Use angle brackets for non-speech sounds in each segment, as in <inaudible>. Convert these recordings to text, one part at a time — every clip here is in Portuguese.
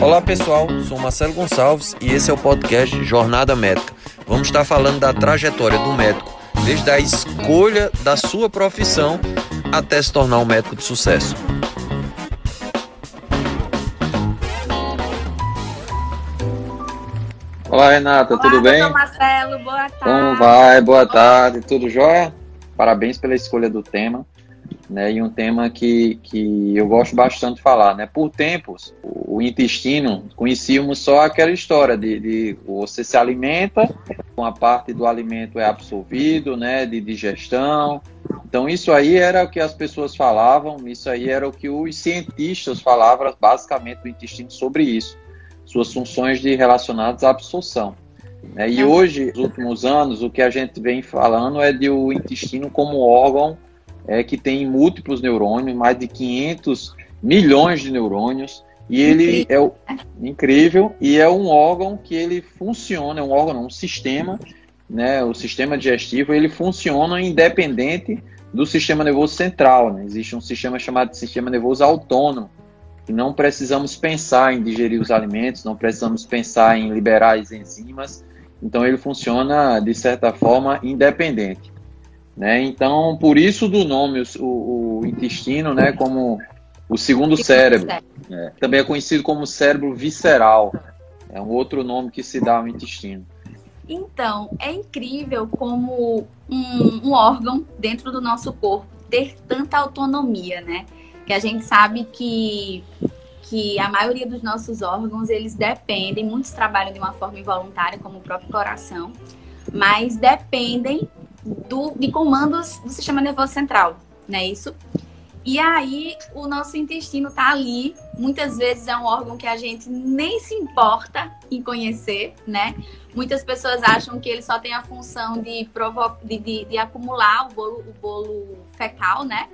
Olá pessoal, sou Marcelo Gonçalves e esse é o podcast Jornada Médica. Vamos estar falando da trajetória do médico, desde a escolha da sua profissão até se tornar um médico de sucesso. Olá Renata, Olá, tudo bem? Olá Marcelo, boa tarde. Como vai? Boa tarde, tudo jóia? Parabéns pela escolha do tema né? E um tema que, que eu gosto bastante de falar, né? Por tempos, o intestino, conhecíamos só aquela história de, de você se alimenta, uma parte do alimento é absorvido, né? De digestão. Então isso aí era o que as pessoas falavam, isso aí era o que os cientistas falavam, basicamente do intestino sobre isso, suas funções de relacionadas à absorção. Né? E hoje, nos últimos anos, o que a gente vem falando é de o intestino como órgão é, que tem múltiplos neurônios, mais de 500 milhões de neurônios, e ele é o, incrível e é um órgão que ele funciona, é um órgão, um sistema, né, o sistema digestivo, ele funciona independente do sistema nervoso central. Né? Existe um sistema chamado de sistema nervoso autônomo, que não precisamos pensar em digerir os alimentos, não precisamos pensar em liberar as enzimas, então ele funciona de certa forma independente. Né? Então, por isso do nome, o, o intestino, né, como o segundo cérebro. Né? Também é conhecido como cérebro visceral. É um outro nome que se dá ao intestino. Então, é incrível como um, um, órgão dentro do nosso corpo ter tanta autonomia, né? Que a gente sabe que, que a maioria dos nossos órgãos, eles dependem, muitos trabalham de uma forma involuntária, como o próprio coração, mas dependem do, de comandos do sistema nervoso central, não é isso? E aí o nosso intestino tá ali, muitas vezes é um órgão que a gente nem se importa em conhecer, né? Muitas pessoas acham que ele só tem a função de, provo de, de, de acumular o bolo, o bolo fecal, né?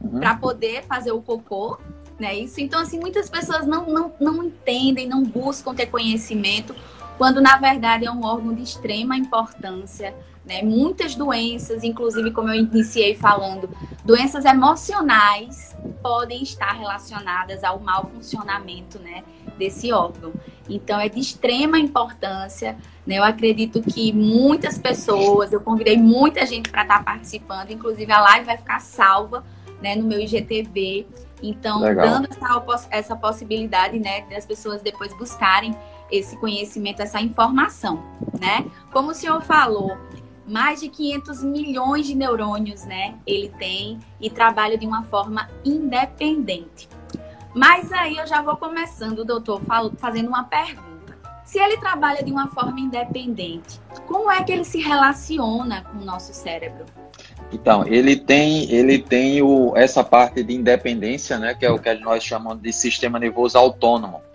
Uhum. Para poder fazer o cocô, né? Isso. Então, assim, muitas pessoas não, não, não entendem, não buscam ter conhecimento, quando na verdade é um órgão de extrema importância né? Muitas doenças, inclusive como eu iniciei falando, doenças emocionais podem estar relacionadas ao mau funcionamento né, desse órgão. Então é de extrema importância. Né? Eu acredito que muitas pessoas, eu convidei muita gente para estar participando, inclusive a live vai ficar salva né, no meu IGTV. Então, Legal. dando essa, essa possibilidade né, das pessoas depois buscarem esse conhecimento, essa informação, né? Como o senhor falou, mais de 500 milhões de neurônios, né? Ele tem e trabalha de uma forma independente. Mas aí eu já vou começando, doutor, fazendo uma pergunta. Se ele trabalha de uma forma independente, como é que ele se relaciona com o nosso cérebro? Então, ele tem, ele tem o, essa parte de independência, né, que é o que nós chamamos de sistema nervoso autônomo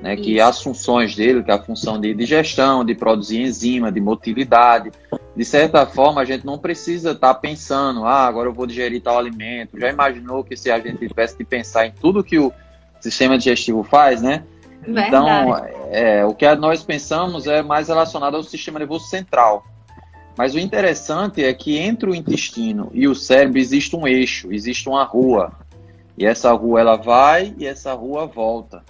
né, que as funções dele, que é a função de digestão, de produzir enzima, de motilidade, de certa forma a gente não precisa estar tá pensando, ah, agora eu vou digerir tal alimento. Já imaginou que se a gente tivesse que pensar em tudo que o sistema digestivo faz, né? Verdade. Então, é, o que nós pensamos é mais relacionado ao sistema nervoso central. Mas o interessante é que entre o intestino e o cérebro existe um eixo, existe uma rua. E essa rua ela vai e essa rua volta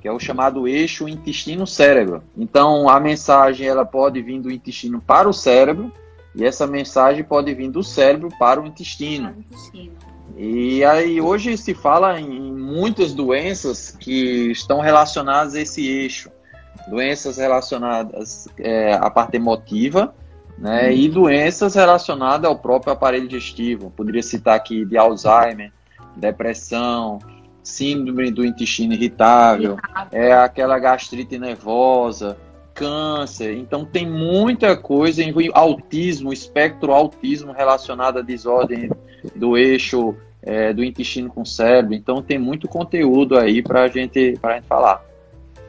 que é o chamado eixo intestino-cérebro. Então, a mensagem ela pode vir do intestino para o cérebro e essa mensagem pode vir do cérebro para o intestino. E aí hoje se fala em muitas doenças que estão relacionadas a esse eixo, doenças relacionadas é, à parte emotiva, né, uhum. e doenças relacionadas ao próprio aparelho digestivo. Poderia citar aqui de Alzheimer, depressão, síndrome do intestino irritável, é aquela gastrite nervosa, câncer. Então tem muita coisa em autismo, espectro autismo relacionado à desordem do eixo é, do intestino com o cérebro. Então tem muito conteúdo aí para gente, a gente falar.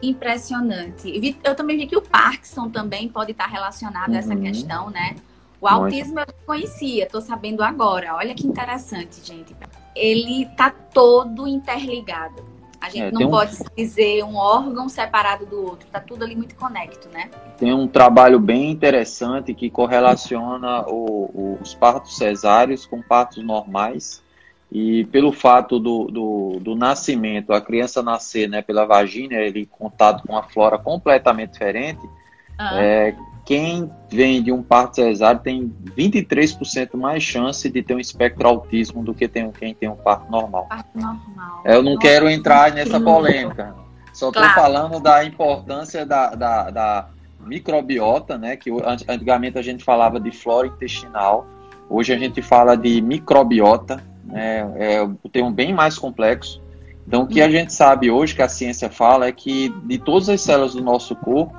Impressionante. Eu também vi que o Parkinson também pode estar relacionado a essa uhum. questão, né? O autismo muito. eu conhecia, estou sabendo agora. Olha que interessante, gente ele tá todo interligado. A gente é, não pode um... dizer um órgão separado do outro, tá tudo ali muito conecto, né? Tem um trabalho bem interessante que correlaciona o, o, os partos cesáreos com partos normais e pelo fato do, do, do, nascimento, a criança nascer né, pela vagina, ele contato com a flora completamente diferente, ah. é, quem vem de um parto cesáreo tem 23% mais chance de ter um espectro autismo do que tem, quem tem um parto normal. Parto normal. Eu não quero entrar nessa polêmica. Só estou claro. falando da importância da, da, da, microbiota, né? Que antigamente a gente falava de flora intestinal, hoje a gente fala de microbiota, né? É um termo bem mais complexo. Então, o que a hum. gente sabe hoje, que a ciência fala, é que de todas as células do nosso corpo,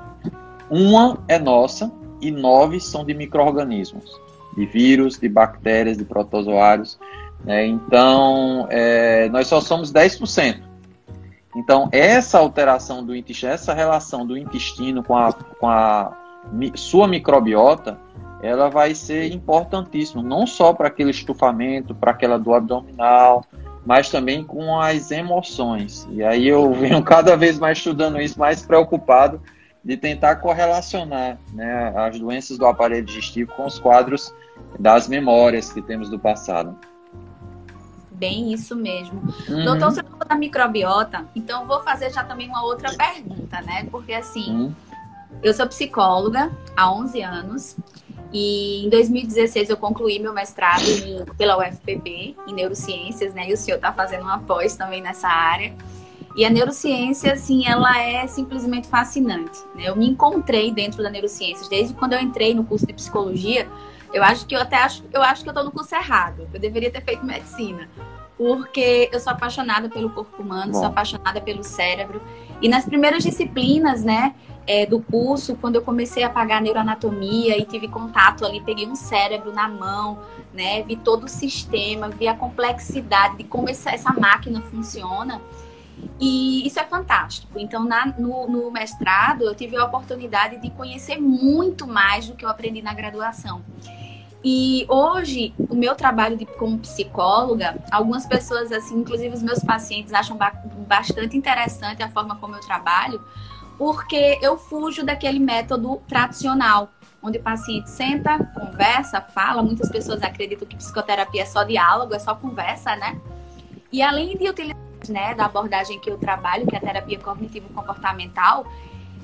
uma é nossa e nove são de micro-organismos, de vírus, de bactérias, de protozoários. Né? Então, é, nós só somos 10%. Então, essa alteração do intestino, essa relação do intestino com a, com a sua microbiota, ela vai ser importantíssima, não só para aquele estufamento, para aquela dor abdominal, mas também com as emoções. E aí eu venho <laughs> cada vez mais estudando isso, mais preocupado de tentar correlacionar né, as doenças do aparelho digestivo com os quadros das memórias que temos do passado. Bem isso mesmo. Uhum. Doutor, você falou da microbiota, então vou fazer já também uma outra pergunta, né? Porque assim, uhum. eu sou psicóloga há 11 anos e em 2016 eu concluí meu mestrado pela UFPB em neurociências, né? E o senhor está fazendo uma pós também nessa área. E a neurociência, assim, ela é simplesmente fascinante. Né? Eu me encontrei dentro da neurociência desde quando eu entrei no curso de psicologia. Eu acho que eu até acho, eu acho que eu estou no curso errado. Eu deveria ter feito medicina, porque eu sou apaixonada pelo corpo humano, Bom. sou apaixonada pelo cérebro. E nas primeiras disciplinas, né, é, do curso, quando eu comecei a pagar neuroanatomia e tive contato ali, peguei um cérebro na mão, né, vi todo o sistema, vi a complexidade de como essa, essa máquina funciona. E isso é fantástico. Então, na, no, no, mestrado, eu tive a oportunidade de conhecer muito mais do que eu aprendi na graduação. E hoje, o meu trabalho de, como psicóloga, algumas pessoas, assim, inclusive os meus pacientes, acham ba bastante interessante a forma como eu trabalho, porque eu fujo daquele método tradicional, onde o paciente senta, conversa, fala. Muitas pessoas acreditam que psicoterapia é só diálogo, é só conversa, né? E além de utilizar né, da abordagem que eu trabalho, que é a terapia cognitivo-comportamental,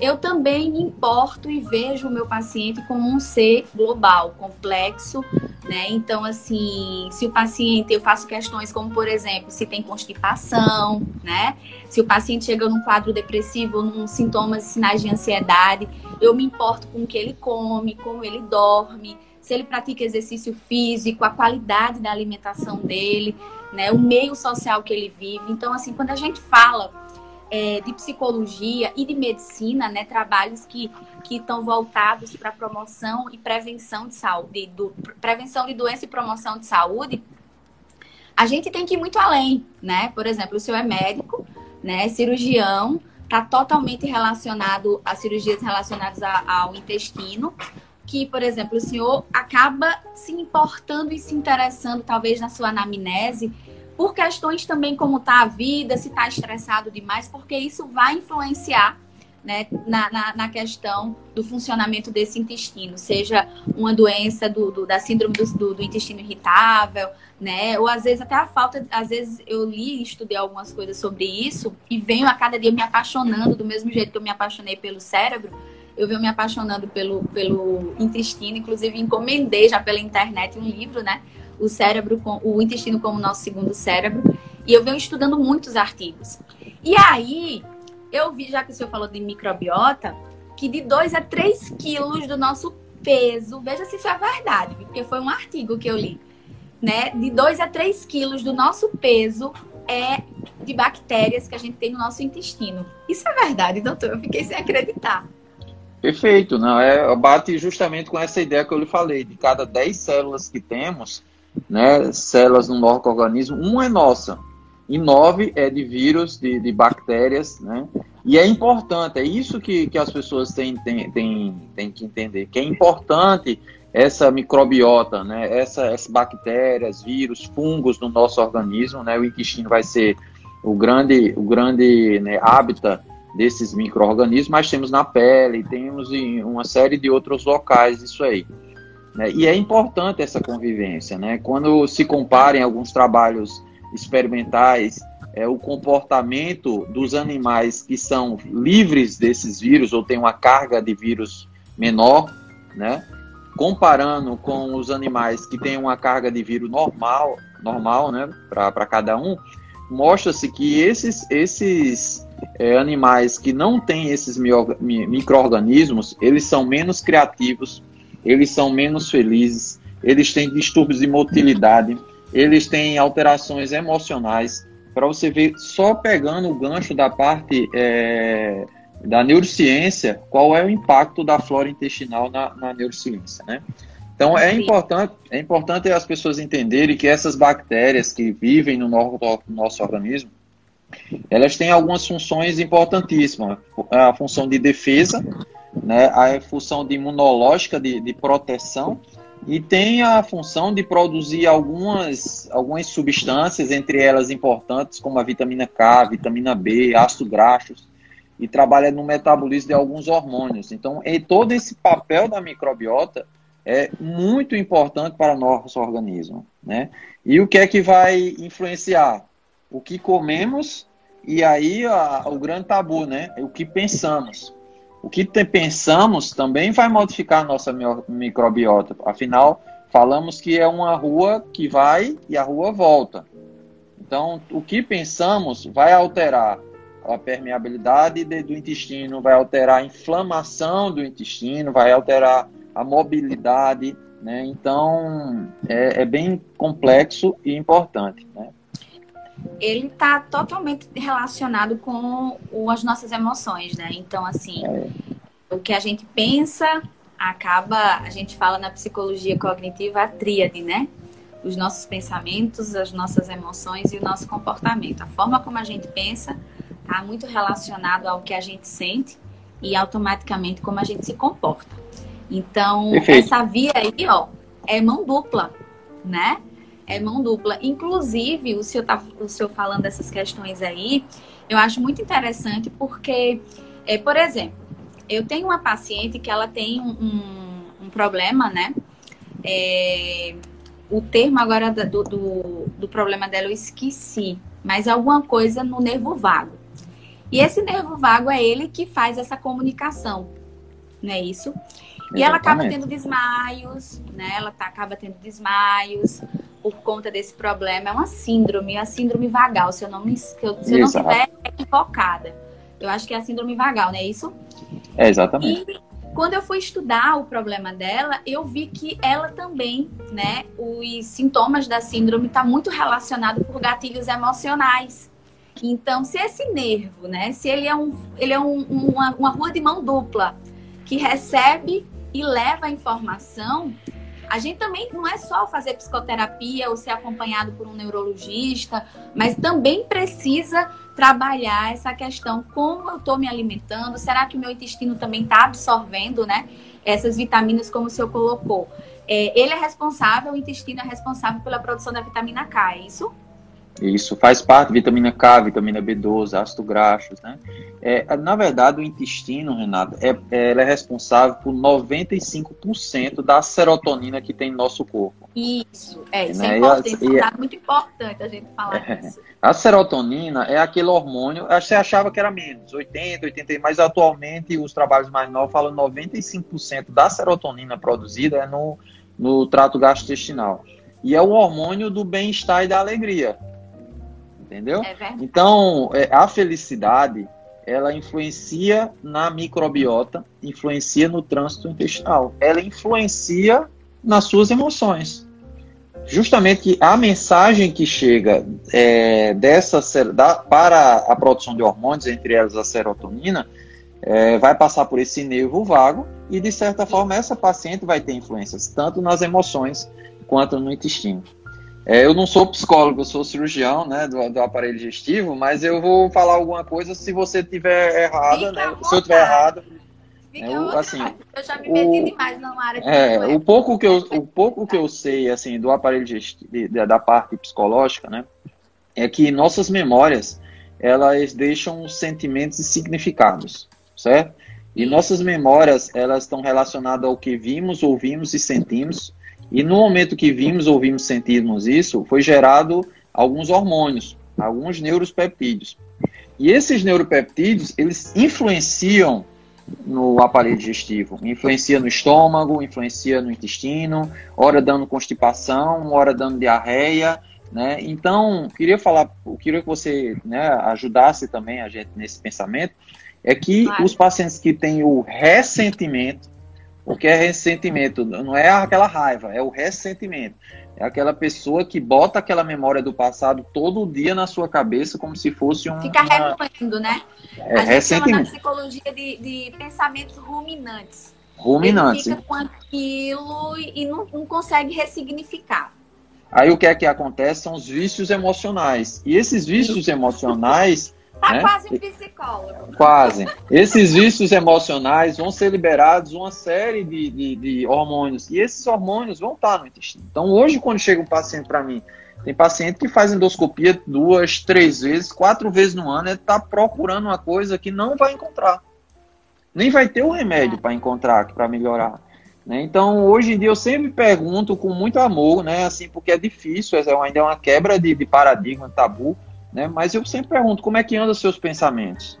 eu também importo e vejo o meu paciente como um ser global, complexo, né? Então, assim, se o paciente, eu faço questões como, por exemplo, se tem constipação, né? Se o paciente chega num quadro depressivo, num sintomas sinais de ansiedade, eu me importo com o que ele come, como ele dorme, se ele pratica exercício físico, a qualidade da alimentação dele né, o meio social que ele vive. Então, assim, quando a gente fala é, de psicologia e de medicina, né, trabalhos que que estão voltados para promoção e prevenção de saúde, do, prevenção de doença e promoção de saúde, a gente tem que ir muito além, né? Por exemplo, o senhor é médico, né, cirurgião, está totalmente relacionado a cirurgias relacionadas a, ao intestino, que, por exemplo, o senhor acaba se importando e se interessando, talvez, na sua anamnese, por questões também como está a vida, se está estressado demais, porque isso vai influenciar né, na, na, na, questão do funcionamento desse intestino, seja uma doença do, do da síndrome do, do, do, intestino irritável, né, ou às vezes até a falta, às vezes eu li e estudei algumas coisas sobre isso e venho a cada dia me apaixonando do mesmo jeito que eu me apaixonei pelo cérebro, eu venho me apaixonando pelo, pelo intestino, inclusive encomendei já pela internet um livro, né? O cérebro, com, o intestino como nosso segundo cérebro. E eu venho estudando muitos artigos. E aí, eu vi, já que o senhor falou de microbiota, que de 2 a 3 quilos do nosso peso, veja se isso é verdade, porque foi um artigo que eu li, né? De 2 a 3 quilos do nosso peso é de bactérias que a gente tem no nosso intestino. Isso é verdade, doutor? Eu fiquei sem acreditar. Perfeito, não é bate justamente com essa ideia que eu lhe falei, de cada 10 células que temos, né, células no nosso organismo, uma é nossa e nove é de vírus, de, de bactérias, né? E é importante, é isso que, que as pessoas têm, têm, têm, têm que entender, que é importante essa microbiota, né? Essa, essas bactérias, vírus, fungos no nosso organismo, né? O intestino vai ser o grande, o grande né, hábitat desses micro-organismos, mas temos na pele, temos em uma série de outros locais isso aí. Né? E é importante essa convivência, né? Quando se comparem alguns trabalhos experimentais, é, o comportamento dos animais que são livres desses vírus ou têm uma carga de vírus menor, né? Comparando com os animais que têm uma carga de vírus normal, normal, né? Para cada um, mostra-se que esses, esses é, animais que não têm esses micro-organismos, eles são menos criativos, eles são menos felizes, eles têm distúrbios de motilidade, eles têm alterações emocionais, para você ver, só pegando o gancho da parte é, da neurociência, qual é o impacto da flora intestinal na, na neurociência, né? Então é importante, é importante as pessoas entenderem que essas bactérias que vivem no nosso, no nosso organismo, elas têm algumas funções importantíssimas. A função de defesa, né, a função de imunológica de, de proteção e tem a função de produzir algumas, algumas substâncias, entre elas importantes, como a vitamina K, vitamina B, ácido graxos, e trabalha no metabolismo de alguns hormônios. Então, e todo esse papel da microbiota é muito importante para o nosso organismo. Né? E o que é que vai influenciar? O que comemos e aí a, o grande tabu, né? O que pensamos o que pensamos também vai modificar a nossa microbiota. Afinal, falamos que é uma rua que vai e a rua volta. Então, o que pensamos vai alterar a permeabilidade do intestino, vai alterar a inflamação do intestino, vai alterar a mobilidade. Né? Então, é, é bem complexo e importante. Né? Ele está totalmente relacionado com o, as nossas emoções, né? Então, assim, o que a gente pensa acaba, a gente fala na psicologia cognitiva a tríade, né? Os nossos pensamentos, as nossas emoções e o nosso comportamento. A forma como a gente pensa está muito relacionado ao que a gente sente e automaticamente como a gente se comporta. Então, Perfeito. essa via aí, ó, é mão dupla, né? É mão dupla. Inclusive, o senhor, tá, o senhor falando dessas questões aí, eu acho muito interessante porque, é, por exemplo, eu tenho uma paciente que ela tem um, um, um problema, né? É, o termo agora do, do, do problema dela eu esqueci, mas alguma coisa no nervo vago. E esse nervo vago é ele que faz essa comunicação, não é isso? E ela acaba tendo desmaios, né? Ela tá, acaba tendo desmaios por conta desse problema. É uma síndrome, a síndrome vagal, se eu não me se eu, se eu não estiver equivocada. Eu acho que é a síndrome vagal, não é isso? É, exatamente. E quando eu fui estudar o problema dela, eu vi que ela também, né, os sintomas da síndrome está muito relacionado por gatilhos emocionais. Então, se esse nervo, né, se ele é, um, ele é um, uma, uma rua de mão dupla que recebe e leva a informação, a gente também não é só fazer psicoterapia ou ser acompanhado por um neurologista, mas também precisa trabalhar essa questão como eu estou me alimentando, será que o meu intestino também está absorvendo, né? Essas vitaminas como o senhor colocou. É, ele é responsável, o intestino é responsável pela produção da vitamina K, é isso? Isso faz parte, vitamina K, vitamina B12, ácido graxos, né? É, na verdade, o intestino, Renato, é, é, é responsável por 95% da serotonina que tem no nosso corpo. Isso, é, isso né? é importante, e, é muito importante a gente falar é, disso. A serotonina é aquele hormônio, você achava que era menos, 80, 80, mas atualmente os trabalhos mais novos falam 95% da serotonina produzida é no, no trato gastrointestinal. E é o hormônio do bem-estar e da alegria entendeu? É então, é, a felicidade, ela influencia na microbiota, influencia no trânsito intestinal, ela influencia nas suas emoções. Justamente que a mensagem que chega é, dessa da, para a produção de hormônios, entre elas a serotonina, é, vai passar por esse nervo vago e, de certa forma, essa paciente vai ter influências tanto nas emoções quanto no intestino. É, eu não sou psicólogo, eu sou cirurgião né, do, do, aparelho digestivo, mas eu vou falar alguma coisa se você tiver errada, né? Se eu tiver errado. Eu, assim, eu já me meti o, demais na área. É, o pouco que eu, o pouco que eu sei assim do aparelho digestivo, da parte psicológica, né, é que nossas memórias elas deixam sentimentos e significados, certo? E nossas memórias elas estão relacionadas ao que vimos, ouvimos e sentimos e no momento que vimos, ouvimos, sentimos isso, foi gerado alguns hormônios, alguns neuropeptídeos. E esses neuropeptídeos, eles influenciam no aparelho digestivo, influencia no estômago, influencia no intestino, hora dando constipação, hora dando diarreia, né? Então, queria falar, queria que você né, ajudasse também a gente nesse pensamento, é que claro. os pacientes que têm o ressentimento, o que é ressentimento? Não é aquela raiva, é o ressentimento. É aquela pessoa que bota aquela memória do passado todo dia na sua cabeça como se fosse um. Fica remoendo, né? É, a gente ressentimento. na psicologia de, de pensamentos ruminantes. Ruminantes. Ele fica com aquilo e não, não consegue ressignificar. Aí o que é que acontece são os vícios emocionais. E esses vícios emocionais Tá né? quase um psicólogo. Quase. Esses vícios emocionais vão ser liberados uma série de, de, de hormônios. E esses hormônios vão estar no intestino. Então, hoje, quando chega um paciente para mim, tem paciente que faz endoscopia duas, três vezes, quatro vezes no ano, ele está procurando uma coisa que não vai encontrar. Nem vai ter o um remédio para encontrar, para melhorar. Né? Então, hoje em dia, eu sempre pergunto com muito amor, né? Assim, porque é difícil, é ainda é uma quebra de, de paradigma, tabu. Né? Mas eu sempre pergunto como é que andam seus pensamentos,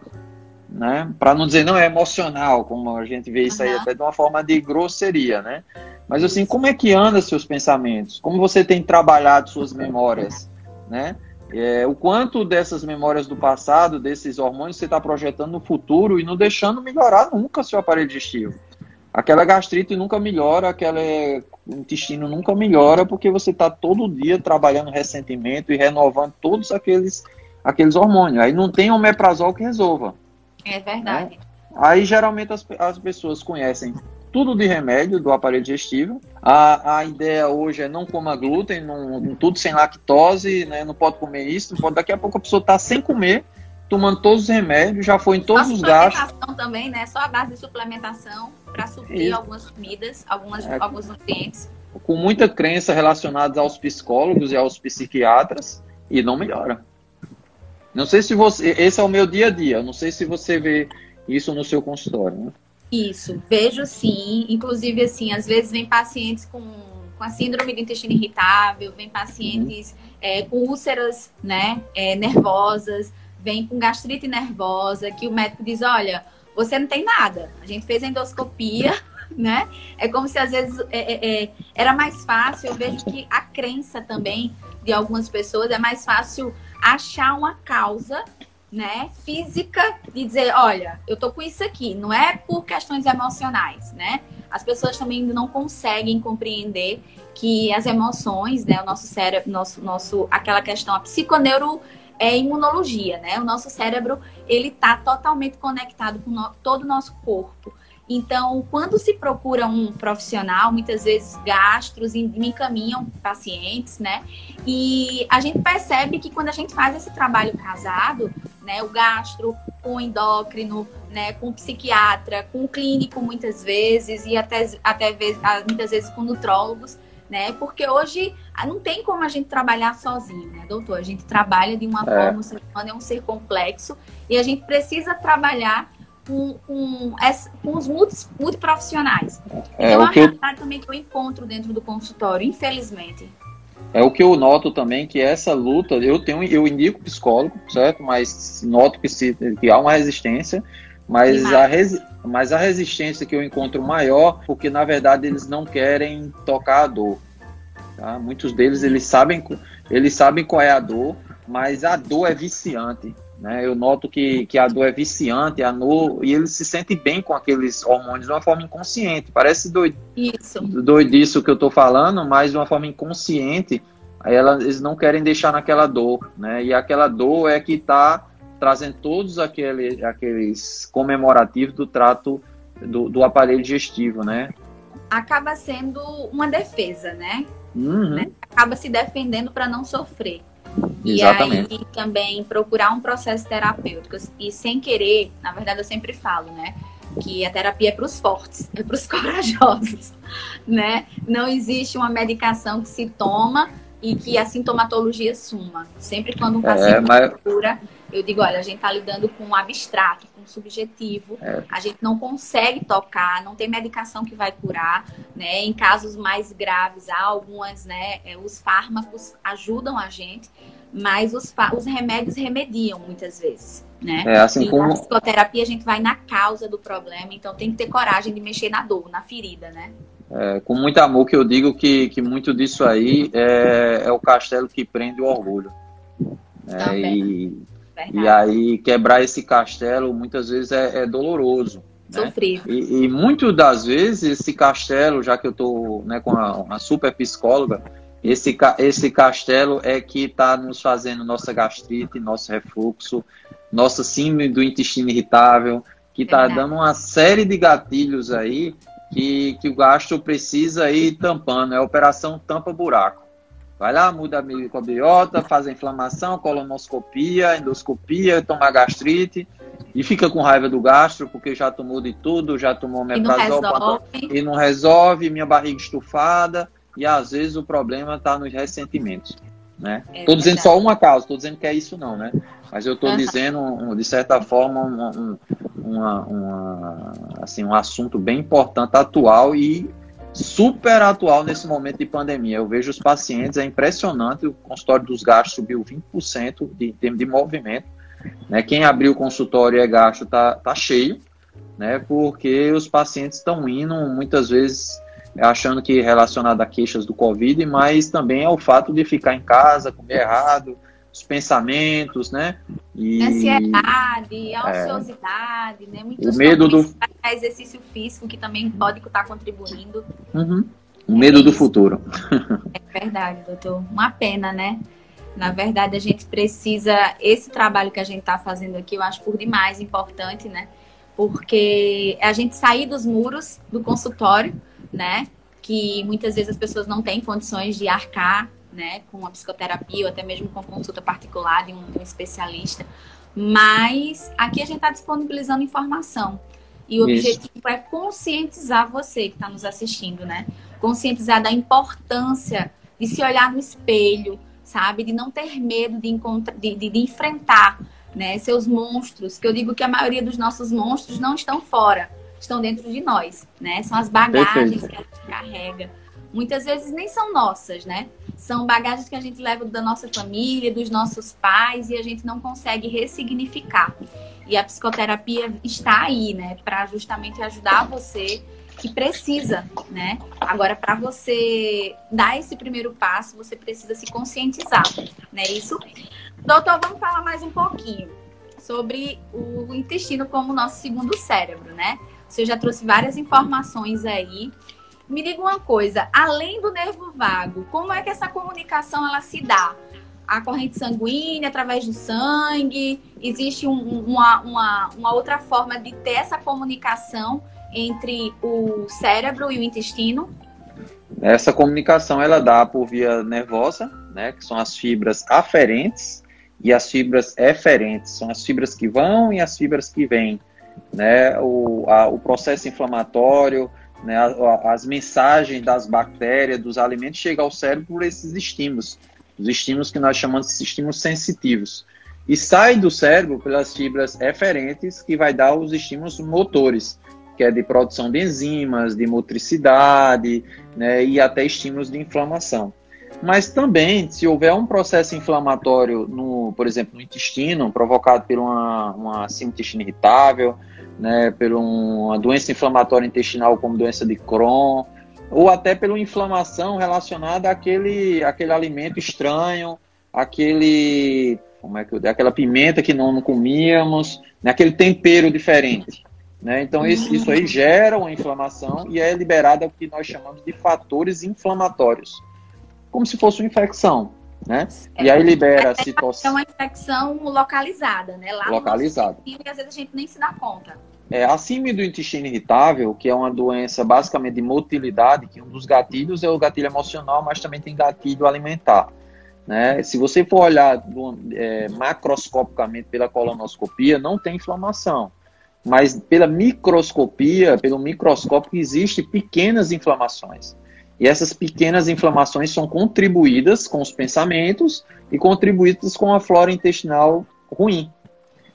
né? Para não dizer não é emocional, como a gente vê isso uhum. aí até de uma forma de grosseria, né? Mas assim, como é que andam seus pensamentos? Como você tem trabalhado suas memórias, né? É, o quanto dessas memórias do passado, desses hormônios, você está projetando no futuro e não deixando melhorar nunca seu aparelho digestivo. Aquela gastrite nunca melhora, aquele intestino nunca melhora, porque você está todo dia trabalhando ressentimento e renovando todos aqueles, aqueles hormônios. Aí não tem omeprazol que resolva. É verdade. Né? Aí geralmente as, as pessoas conhecem tudo de remédio do aparelho digestivo. A, a ideia hoje é não coma glúten, não, tudo sem lactose, né? não pode comer isso, pode, daqui a pouco a pessoa está sem comer tomando todos os remédios, já foi em todos os gastos. Suplementação também, né? Só a base de suplementação para suprir Isso. algumas comidas, algumas, é, alguns nutrientes. Com muita crença relacionada aos psicólogos e aos psiquiatras e não melhora. Não sei se você. Esse é o meu dia a dia. Não sei se você vê isso no seu consultório. Né? Isso, vejo sim. Inclusive, assim, às vezes vem pacientes com, com a síndrome do intestino irritável, vem pacientes uhum. é, com úlceras né, é, nervosas, vem com gastrite nervosa, que o médico diz, olha, você não tem nada. A gente fez endoscopia, <laughs> né? É como se às vezes é, é, é, era mais fácil. Eu vejo que a crença também de algumas pessoas é mais fácil achar uma causa, né, física e dizer, olha, eu tô com isso aqui. Não é por questões emocionais, né? As pessoas também não conseguem compreender que as emoções, né, o nosso cérebro, nosso, nosso, aquela questão, a psiconeuro é imunologia, né? O nosso cérebro, ele está totalmente conectado com no, todo o nosso corpo. Então, quando se procura um profissional, muitas vezes gastros me encaminham pacientes, né? E a gente percebe que quando a gente faz esse trabalho casado, né, o gastro com o endócrino, né, com o psiquiatra, com o clínico muitas vezes e até, até muitas vezes com nutrólogos, né? Porque hoje ah, não tem como a gente trabalhar sozinho, né, doutor? A gente trabalha de uma é. forma, o ser humano é um ser complexo e a gente precisa trabalhar com, com, com os multiprofissionais. É, então, é uma realidade eu... também que eu encontro dentro do consultório, infelizmente. É o que eu noto também que essa luta, eu tenho, eu indico psicólogo, certo? Mas noto que, se, que há uma resistência, mas a, res, mas a resistência que eu encontro maior, porque na verdade eles não querem tocar a dor. Tá? Muitos deles eles sabem, eles sabem qual é a dor, mas a dor é viciante. Né? Eu noto que, que a dor é viciante, a no, e eles se sentem bem com aqueles hormônios de uma forma inconsciente. Parece doido, Isso. doidisso que eu estou falando, mas de uma forma inconsciente, aí eles não querem deixar naquela dor. Né? E aquela dor é que está trazendo todos aquele, aqueles comemorativos do trato do, do, aparelho digestivo, né? Acaba sendo uma defesa, né? Uhum. né? Acaba se defendendo para não sofrer. Exatamente. E aí também procurar um processo terapêutico. E sem querer, na verdade eu sempre falo, né? Que a terapia é para os fortes, é para os <laughs> corajosos, né? Não existe uma medicação que se toma e que a sintomatologia suma. Sempre quando um é, paciente é, mas... procura, eu digo, olha, a gente está lidando com um abstrato, com um subjetivo, é. a gente não consegue tocar, não tem medicação que vai curar, né? Em casos mais graves, há algumas, né? É, os fármacos ajudam a gente, mas os, os remédios remediam muitas vezes, né? É, assim e como... na psicoterapia a gente vai na causa do problema, então tem que ter coragem de mexer na dor, na ferida, né? É, com muito amor que eu digo que, que muito disso aí é, é o castelo que prende o orgulho. É, e, e aí quebrar esse castelo muitas vezes é, é doloroso. Né? Sofrido. E, e muitas das vezes esse castelo, já que eu estou né, com a, uma super psicóloga, esse, esse castelo é que está nos fazendo nossa gastrite, nosso refluxo, nossa síndrome do intestino irritável, que está dando uma série de gatilhos aí que, que o gastro precisa ir tampando. É a operação tampa-buraco. Vai lá, muda a microbiota, faz a inflamação, colonoscopia, endoscopia, toma gastrite e fica com raiva do gastro porque já tomou de tudo, já tomou metrazol e não resolve, minha barriga estufada e às vezes o problema está nos ressentimentos. Né? É tô dizendo só uma causa, estou dizendo que é isso não, né? Mas eu estou dizendo, de certa forma, um, um, uma, uma, assim, um assunto bem importante, atual e super atual nesse momento de pandemia. Eu vejo os pacientes, é impressionante, o consultório dos gastos subiu 20% de, em termos de movimento. Né? Quem abriu o consultório é gasto está tá cheio, né? porque os pacientes estão indo muitas vezes achando que relacionado a queixas do Covid, mas também é o fato de ficar em casa, comer errado, os pensamentos, né? E, Ansiedade, é. ansiosidade, é, né? Muitos o medo do exercício físico que também pode estar contribuindo. Uhum. O medo é do futuro. É verdade, doutor. Uma pena, né? Na verdade, a gente precisa esse trabalho que a gente está fazendo aqui, eu acho por demais importante, né? Porque é a gente sair dos muros do consultório, né? Que muitas vezes as pessoas não têm condições de arcar né, com a psicoterapia ou até mesmo com consulta particular de um, de um especialista. Mas aqui a gente está disponibilizando informação. E o Isso. objetivo é conscientizar você que está nos assistindo, né? Conscientizar da importância de se olhar no espelho, sabe? De não ter medo de, encontrar, de, de, de enfrentar né, seus monstros. Que eu digo que a maioria dos nossos monstros não estão fora, estão dentro de nós, né? São as bagagens Perfeito. que a gente carrega muitas vezes nem são nossas, né? São bagagens que a gente leva da nossa família, dos nossos pais e a gente não consegue ressignificar. E a psicoterapia está aí, né, para justamente ajudar você que precisa, né? Agora, para você dar esse primeiro passo, você precisa se conscientizar, né? Isso. Doutor, vamos falar mais um pouquinho sobre o intestino como nosso segundo cérebro, né? Você já trouxe várias informações aí me diga uma coisa, além do nervo vago, como é que essa comunicação ela se dá? A corrente sanguínea, através do sangue? Existe um, uma, uma, uma outra forma de ter essa comunicação entre o cérebro e o intestino? Essa comunicação ela dá por via nervosa, né, que são as fibras aferentes e as fibras eferentes, são as fibras que vão e as fibras que vêm, né, o, a, o processo inflamatório, né, as mensagens das bactérias, dos alimentos, chegam ao cérebro por esses estímulos, os estímulos que nós chamamos de estímulos sensitivos. E sai do cérebro pelas fibras eferentes, que vai dar os estímulos motores, que é de produção de enzimas, de motricidade, né, e até estímulos de inflamação. Mas também, se houver um processo inflamatório, no, por exemplo, no intestino, provocado por uma, uma intestino irritável, né, por uma doença inflamatória intestinal como doença de Crohn, ou até pela inflamação relacionada àquele, àquele alimento estranho, aquele, como é que eu, aquela pimenta que não, não comíamos, né, aquele tempero diferente. Né? Então, isso, isso aí gera uma inflamação e é liberada o que nós chamamos de fatores inflamatórios, como se fosse uma infecção. Né? É, e aí libera a citocina. É uma infecção localizada, né? Lá localizada. E às vezes a gente nem se dá conta. É, a síndrome do intestino irritável, que é uma doença basicamente de motilidade, que um dos gatilhos é o gatilho emocional, mas também tem gatilho alimentar. Né? Se você for olhar do, é, macroscopicamente pela colonoscopia, não tem inflamação. Mas pela microscopia, pelo microscópio, existem pequenas inflamações. E essas pequenas inflamações são contribuídas com os pensamentos e contribuídas com a flora intestinal ruim.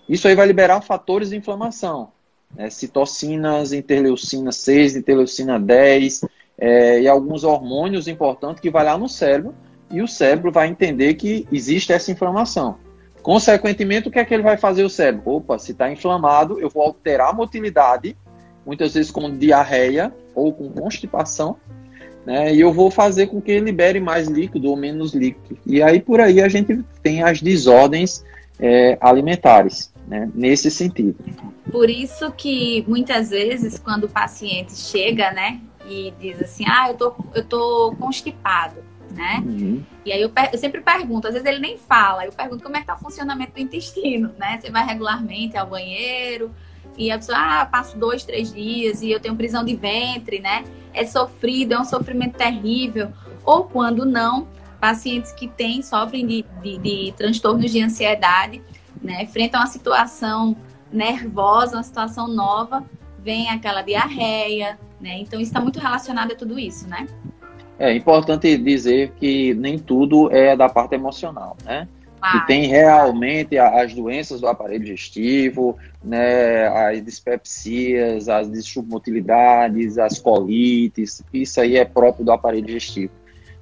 Isso aí vai liberar fatores de inflamação né, citocinas, interleucina 6, interleucina 10 é, e alguns hormônios importantes que vai lá no cérebro e o cérebro vai entender que existe essa inflamação. Consequentemente, o que é que ele vai fazer o cérebro? Opa, se está inflamado, eu vou alterar a motilidade, muitas vezes com diarreia ou com constipação, né? E eu vou fazer com que ele libere mais líquido ou menos líquido. E aí por aí a gente tem as desordens é, alimentares, né? Nesse sentido. Por isso que muitas vezes quando o paciente chega, né, e diz assim, ah, eu tô, eu tô constipado, né? Uhum. E aí eu, eu, sempre pergunto, às vezes ele nem fala, eu pergunto como é que tá o funcionamento do intestino, né? Você vai regularmente ao banheiro e a pessoa, ah, passo dois, três dias e eu tenho prisão de ventre, né? É sofrido, é um sofrimento terrível. Ou quando não, pacientes que têm, sofrem de, de, de transtornos de ansiedade, né? Enfrentam uma situação nervosa, uma situação nova, vem aquela diarreia, né? Então, está muito relacionado a tudo isso, né? É importante dizer que nem tudo é da parte emocional, né? Que tem realmente as doenças do aparelho digestivo, né, as dispepsias, as dismotilidades, as colites, isso aí é próprio do aparelho digestivo.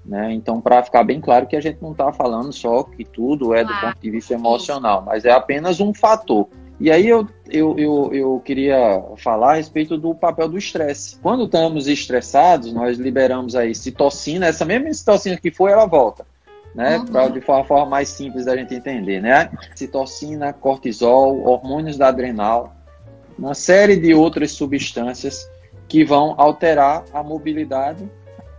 Né? Então, para ficar bem claro que a gente não está falando só que tudo é do ponto de vista emocional, mas é apenas um fator. E aí eu, eu, eu, eu queria falar a respeito do papel do estresse. Quando estamos estressados, nós liberamos aí citocina, essa mesma citocina que foi, ela volta. Né, uhum. Pra, de forma, forma mais simples da gente entender, né? Citocina, cortisol, hormônios da adrenal, uma série de outras substâncias que vão alterar a mobilidade,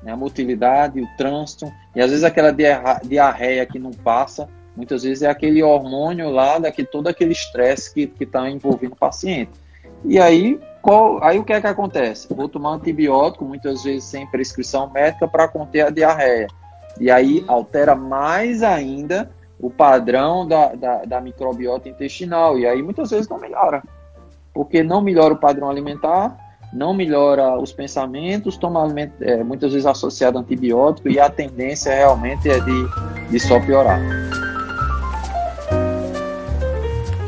né, a motilidade, o trânsito, e às vezes aquela diarreia que não passa, Muitas vezes é aquele hormônio lá, daquele, todo aquele estresse que está envolvendo o paciente. E aí, qual, aí o que é que acontece? Vou tomar antibiótico, muitas vezes sem prescrição médica, para conter a diarreia. E aí altera mais ainda o padrão da, da, da microbiota intestinal. E aí muitas vezes não melhora. Porque não melhora o padrão alimentar, não melhora os pensamentos, toma é, muitas vezes associado a antibiótico, e a tendência realmente é de, de só piorar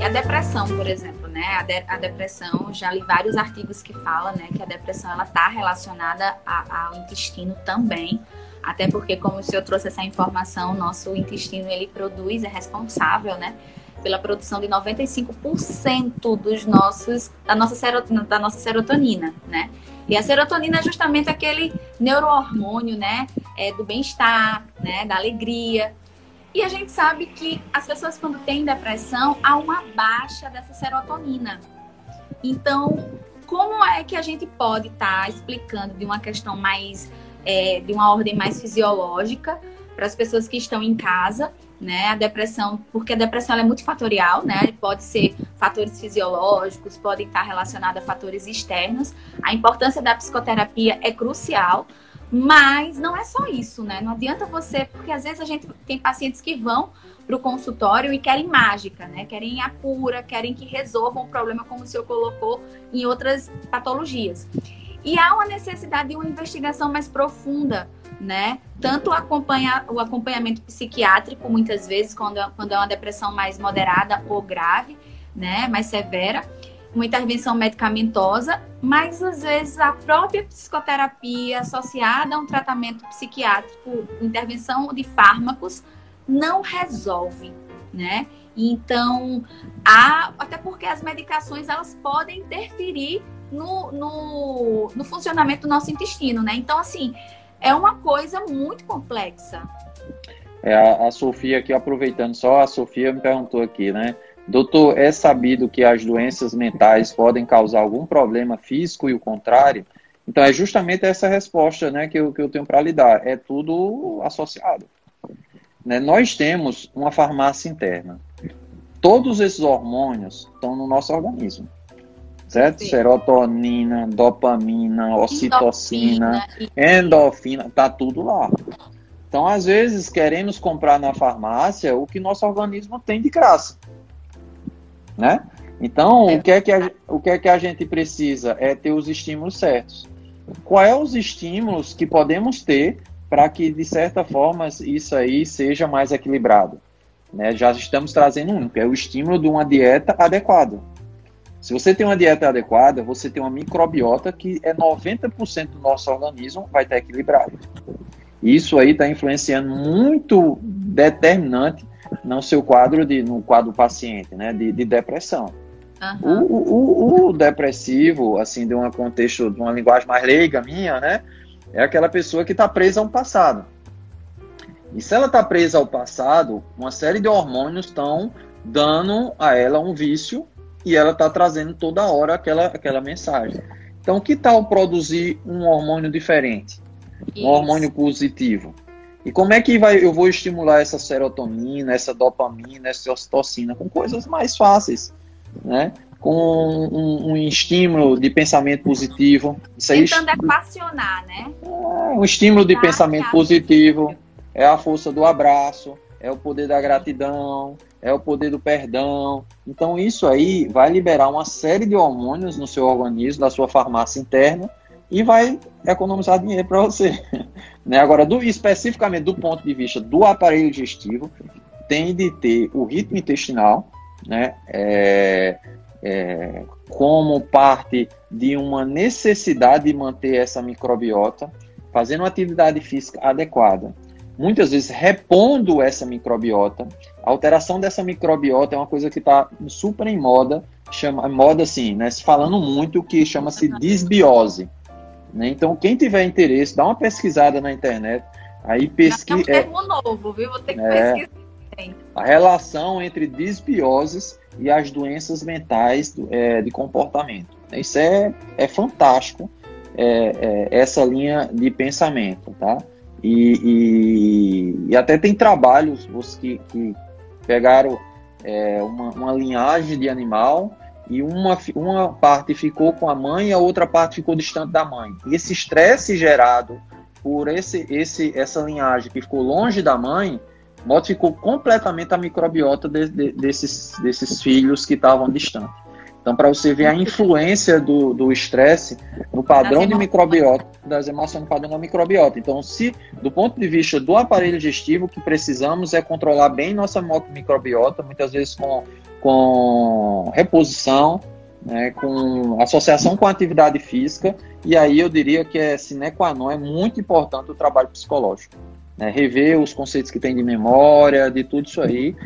a depressão, por exemplo, né? A, de, a, depressão, já li vários artigos que falam, né, que a depressão ela está relacionada a, ao intestino também, até porque como o senhor trouxe essa informação, nosso intestino ele produz, é responsável, né, pela produção de 95% dos nossos da nossa serotonina, da nossa serotonina, né? E a serotonina é justamente aquele neurohormônio, né, é, do bem-estar, né, da alegria. E a gente sabe que as pessoas, quando têm depressão, há uma baixa dessa serotonina. Então, como é que a gente pode estar tá explicando de uma questão mais, é, de uma ordem mais fisiológica, para as pessoas que estão em casa, né? A depressão, porque a depressão é multifatorial, né? Pode ser fatores fisiológicos, pode estar relacionada a fatores externos. A importância da psicoterapia é crucial, mas não é só isso, né? Não adianta você, porque às vezes a gente tem pacientes que vão para o consultório e querem mágica, né? Querem a cura, querem que resolvam o problema, como o senhor colocou em outras patologias. E há uma necessidade de uma investigação mais profunda, né? Tanto acompanha, o acompanhamento psiquiátrico, muitas vezes, quando, é, quando é uma depressão mais moderada ou grave, né? Mais severa, uma intervenção medicamentosa, mas às vezes a própria psicoterapia associada a um tratamento psiquiátrico, intervenção de fármacos, não resolve, né? Então, há, até porque as medicações elas podem interferir no, no, no funcionamento do nosso intestino, né? Então, assim, é uma coisa muito complexa. É, a, a Sofia aqui, aproveitando só, a Sofia me perguntou aqui, né? Doutor, é sabido que as doenças mentais podem causar algum problema físico e o contrário? Então, é justamente essa resposta né, que, eu, que eu tenho para lhe dar. É tudo associado. Né? Nós temos uma farmácia interna. Todos esses hormônios estão no nosso organismo. Certo? Sim. Serotonina, dopamina, ocitocina, endorfina, está tudo lá. Então, às vezes, queremos comprar na farmácia o que nosso organismo tem de graça né? Então, é. o, que é que a, o que é que a gente precisa? É ter os estímulos certos. Quais é os estímulos que podemos ter para que, de certa forma, isso aí seja mais equilibrado? Né? Já estamos trazendo um, que é o estímulo de uma dieta adequada. Se você tem uma dieta adequada, você tem uma microbiota que é 90% do nosso organismo vai estar equilibrado. Isso aí está influenciando muito determinante no seu quadro de no quadro paciente, né, de, de depressão. Uhum. O, o, o, depressivo, assim, de um contexto, de uma linguagem mais leiga minha, né, é aquela pessoa que está presa ao passado. E se ela está presa ao passado, uma série de hormônios estão dando a ela um vício e ela está trazendo toda hora aquela, aquela mensagem. Então, que tal produzir um hormônio diferente? Isso. Um hormônio positivo? E como é que vai, eu vou estimular essa serotonina, essa dopamina, essa ocitocina? Com coisas mais fáceis, né? Com um, um estímulo de pensamento positivo. Isso aí, Tentando equacionar, né? É, um estímulo de pensamento positivo. É a força do abraço, é o poder da gratidão, é o poder do perdão. Então, isso aí vai liberar uma série de hormônios no seu organismo, da sua farmácia interna, e vai economizar dinheiro para você. <laughs> né? Agora, do, especificamente do ponto de vista do aparelho digestivo, tem de ter o ritmo intestinal, né? É, é, como parte de uma necessidade de manter essa microbiota, fazendo uma atividade física adequada muitas vezes repondo essa microbiota. A alteração dessa microbiota é uma coisa que está super em moda, chama moda assim, né? Se falando muito que chama-se disbiose. Né? Então, quem tiver interesse, dá uma pesquisada na internet. Aí pesquisa. É um termo é, novo, viu? Vou ter que é, pesquisar. A relação entre disbioses e as doenças mentais é, de comportamento. Isso é, é fantástico, é, é, essa linha de pensamento, tá? E, e, e até tem trabalhos os que, que pegaram é, uma, uma linhagem de animal e uma, uma parte ficou com a mãe e a outra parte ficou distante da mãe. E esse estresse gerado por esse, esse, essa linhagem que ficou longe da mãe modificou completamente a microbiota de, de, desses, desses filhos que estavam distantes. Então, para você ver a influência do estresse no padrão de microbiota, das emoções no padrão da microbiota. Então, se do ponto de vista do aparelho digestivo, o que precisamos é controlar bem nossa microbiota, muitas vezes com, com reposição, né, com associação com a atividade física, e aí eu diria que é sine qua non, é muito importante o trabalho psicológico né, rever os conceitos que tem de memória, de tudo isso aí.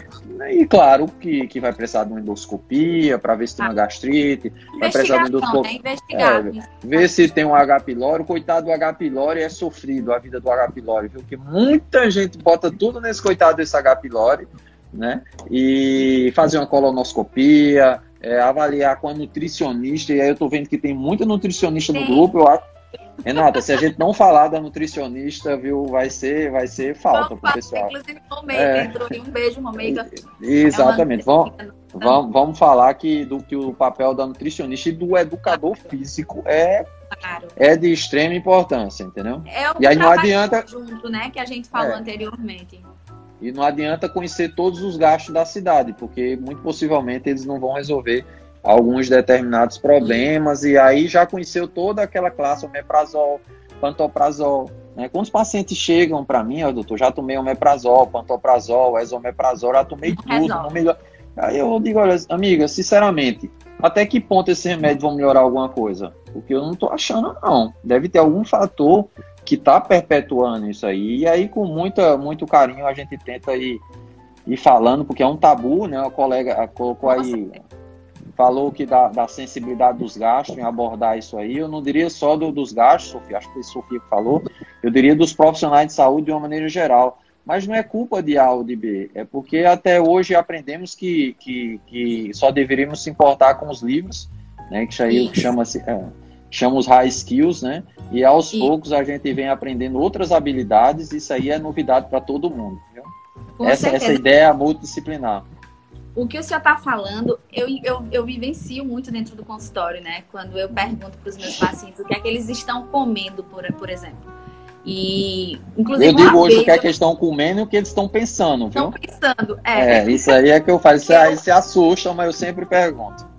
E claro que, que vai precisar de uma endoscopia para ver se tem uma gastrite, vai precisar de endoscopia. Né? É, ver se tem um H. pylori. Coitado do H. pylori é sofrido a vida do H. pylori, viu? Que muita gente bota tudo nesse coitado desse H. pylori, né? E fazer uma colonoscopia, é, avaliar com a nutricionista, e aí eu tô vendo que tem muita nutricionista no grupo, eu acho Renata, se a gente não falar da nutricionista, viu, vai ser, vai ser falta para o pessoal. Inclusive, Romeiga é... entrou aí. Um beijo, Romeiga. Exatamente. É vamos, vamos, vamos falar que, do que o papel da nutricionista e do educador físico é, claro. é de extrema importância, entendeu? É o e aí não adianta junto, né, que a gente falou é. anteriormente. E não adianta conhecer todos os gastos da cidade, porque muito possivelmente eles não vão resolver alguns determinados problemas, e aí já conheceu toda aquela classe, omeprazol, pantoprazol. Né? Quando os pacientes chegam para mim, ó, doutor, já tomei omeprazol, pantoprazol, esomeprazol, já tomei tudo, não melhor. Aí eu digo, olha, amiga, sinceramente, até que ponto esse remédio vai melhorar alguma coisa? Porque eu não estou achando, não. Deve ter algum fator que está perpetuando isso aí. E aí, com muita, muito carinho, a gente tenta ir, ir falando, porque é um tabu, né? A colega colocou aí falou que da, da, sensibilidade dos gastos, em abordar isso aí. Eu não diria só do, dos gastos, Sofia, acho que foi Sofia que falou, eu diria dos profissionais de saúde de uma maneira geral. Mas não é culpa de A ou de B, é porque até hoje aprendemos que, que, que só deveríamos se importar com os livros, né, que aí chama-se é, chama os high skills, né? E aos poucos a gente vem aprendendo outras habilidades, isso aí é novidade para todo mundo. Essa, essa ideia multidisciplinar o que o senhor está falando, eu, eu, eu vivencio muito dentro do consultório, né? Quando eu pergunto para os meus pacientes o que é que eles estão comendo, por, por exemplo. E, inclusive, eu digo hoje o que é que eles estão comendo e o que eles estão pensando, viu? Estão pensando, é. é. Isso aí é que eu faço. Isso aí se assustam, mas eu sempre pergunto.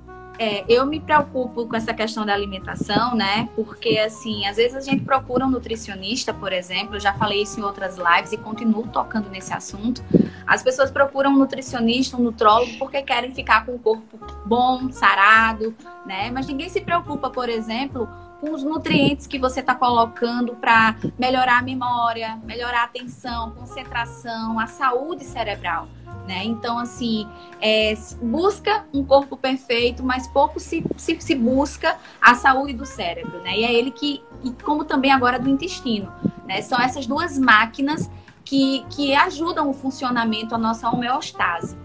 É, eu me preocupo com essa questão da alimentação, né? Porque, assim, às vezes a gente procura um nutricionista, por exemplo, eu já falei isso em outras lives e continuo tocando nesse assunto. As pessoas procuram um nutricionista, um nutrólogo, porque querem ficar com o corpo bom, sarado, né? Mas ninguém se preocupa, por exemplo, com os nutrientes que você está colocando para melhorar a memória, melhorar a atenção, concentração, a saúde cerebral. Né? Então, assim, é, busca um corpo perfeito, mas pouco se, se, se, busca a saúde do cérebro, né? E é ele que, e como também agora do intestino, né? São essas duas máquinas que, que ajudam o funcionamento, a nossa homeostase.